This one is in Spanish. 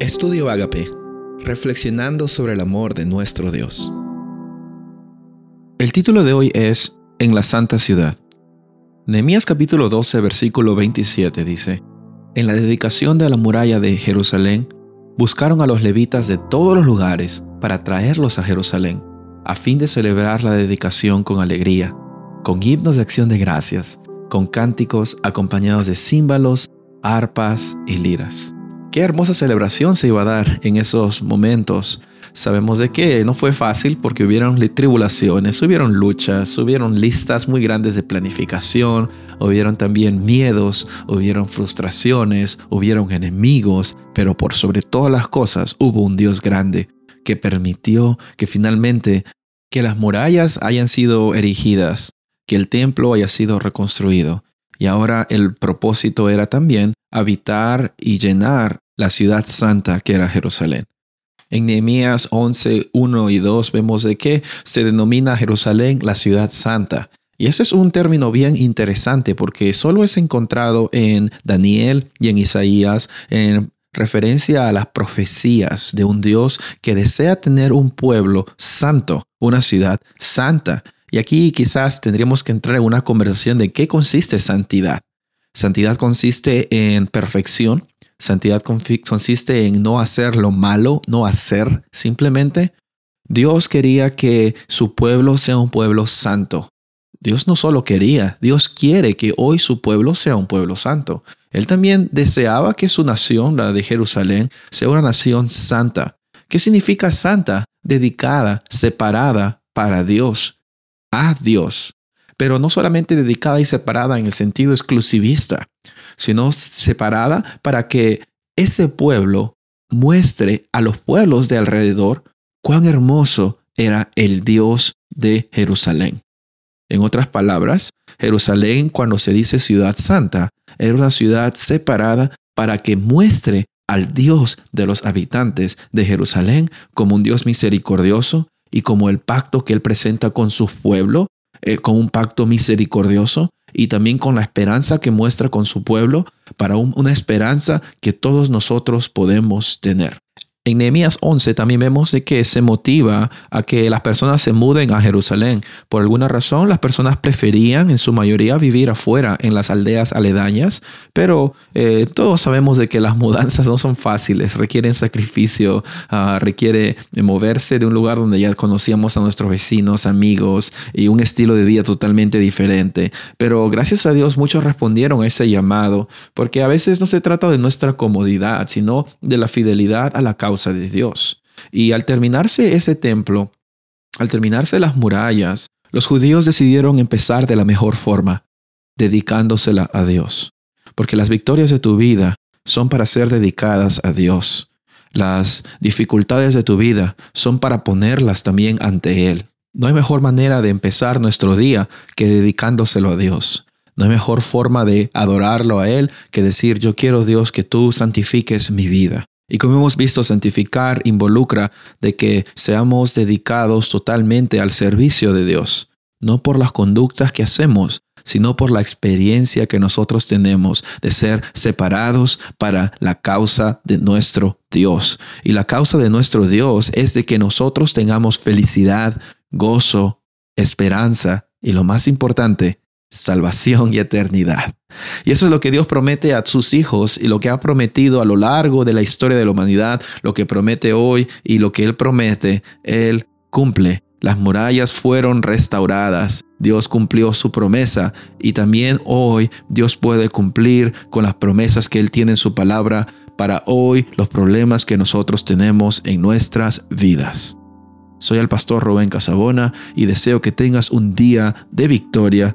Estudio Agape, reflexionando sobre el amor de nuestro Dios. El título de hoy es En la Santa Ciudad. Nehemías capítulo 12, versículo 27 dice: En la dedicación de la muralla de Jerusalén, buscaron a los levitas de todos los lugares para traerlos a Jerusalén, a fin de celebrar la dedicación con alegría, con himnos de acción de gracias, con cánticos acompañados de címbalos, arpas y liras. Qué hermosa celebración se iba a dar en esos momentos. Sabemos de que no fue fácil porque hubieron tribulaciones, hubieron luchas, hubieron listas muy grandes de planificación, hubieron también miedos, hubieron frustraciones, hubieron enemigos, pero por sobre todas las cosas hubo un Dios grande que permitió que finalmente que las murallas hayan sido erigidas, que el templo haya sido reconstruido. Y ahora el propósito era también habitar y llenar la ciudad santa que era Jerusalén. En Nehemías 11, 1 y 2 vemos de que se denomina Jerusalén la ciudad santa. Y ese es un término bien interesante porque solo es encontrado en Daniel y en Isaías en referencia a las profecías de un Dios que desea tener un pueblo santo, una ciudad santa. Y aquí quizás tendríamos que entrar en una conversación de qué consiste santidad. Santidad consiste en perfección. Santidad consiste en no hacer lo malo, no hacer simplemente. Dios quería que su pueblo sea un pueblo santo. Dios no solo quería, Dios quiere que hoy su pueblo sea un pueblo santo. Él también deseaba que su nación, la de Jerusalén, sea una nación santa. ¿Qué significa santa? Dedicada, separada para Dios, a Dios pero no solamente dedicada y separada en el sentido exclusivista, sino separada para que ese pueblo muestre a los pueblos de alrededor cuán hermoso era el Dios de Jerusalén. En otras palabras, Jerusalén, cuando se dice ciudad santa, era una ciudad separada para que muestre al Dios de los habitantes de Jerusalén como un Dios misericordioso y como el pacto que él presenta con su pueblo eh, con un pacto misericordioso y también con la esperanza que muestra con su pueblo para una esperanza que todos nosotros podemos tener. En Nehemías 11 también vemos de que se motiva a que las personas se muden a Jerusalén. Por alguna razón, las personas preferían en su mayoría vivir afuera, en las aldeas aledañas, pero eh, todos sabemos de que las mudanzas no son fáciles, requieren sacrificio, uh, requiere moverse de un lugar donde ya conocíamos a nuestros vecinos, amigos y un estilo de vida totalmente diferente. Pero gracias a Dios muchos respondieron a ese llamado, porque a veces no se trata de nuestra comodidad, sino de la fidelidad a la causa de Dios. Y al terminarse ese templo, al terminarse las murallas, los judíos decidieron empezar de la mejor forma, dedicándosela a Dios. Porque las victorias de tu vida son para ser dedicadas a Dios. Las dificultades de tu vida son para ponerlas también ante Él. No hay mejor manera de empezar nuestro día que dedicándoselo a Dios. No hay mejor forma de adorarlo a Él que decir, yo quiero Dios que tú santifiques mi vida. Y como hemos visto, santificar involucra de que seamos dedicados totalmente al servicio de Dios, no por las conductas que hacemos, sino por la experiencia que nosotros tenemos de ser separados para la causa de nuestro Dios. Y la causa de nuestro Dios es de que nosotros tengamos felicidad, gozo, esperanza y lo más importante, salvación y eternidad. Y eso es lo que Dios promete a sus hijos y lo que ha prometido a lo largo de la historia de la humanidad, lo que promete hoy y lo que Él promete, Él cumple. Las murallas fueron restauradas, Dios cumplió su promesa y también hoy Dios puede cumplir con las promesas que Él tiene en su palabra para hoy los problemas que nosotros tenemos en nuestras vidas. Soy el pastor Rubén Casabona y deseo que tengas un día de victoria